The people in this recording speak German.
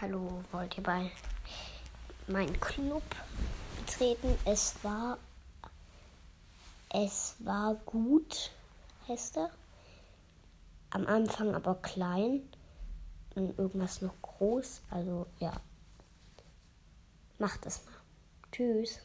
Hallo, wollt ihr bei meinem Club betreten? Es war es war gut, heißt er. Am Anfang aber klein und irgendwas noch groß. Also ja, macht es mal. Tschüss.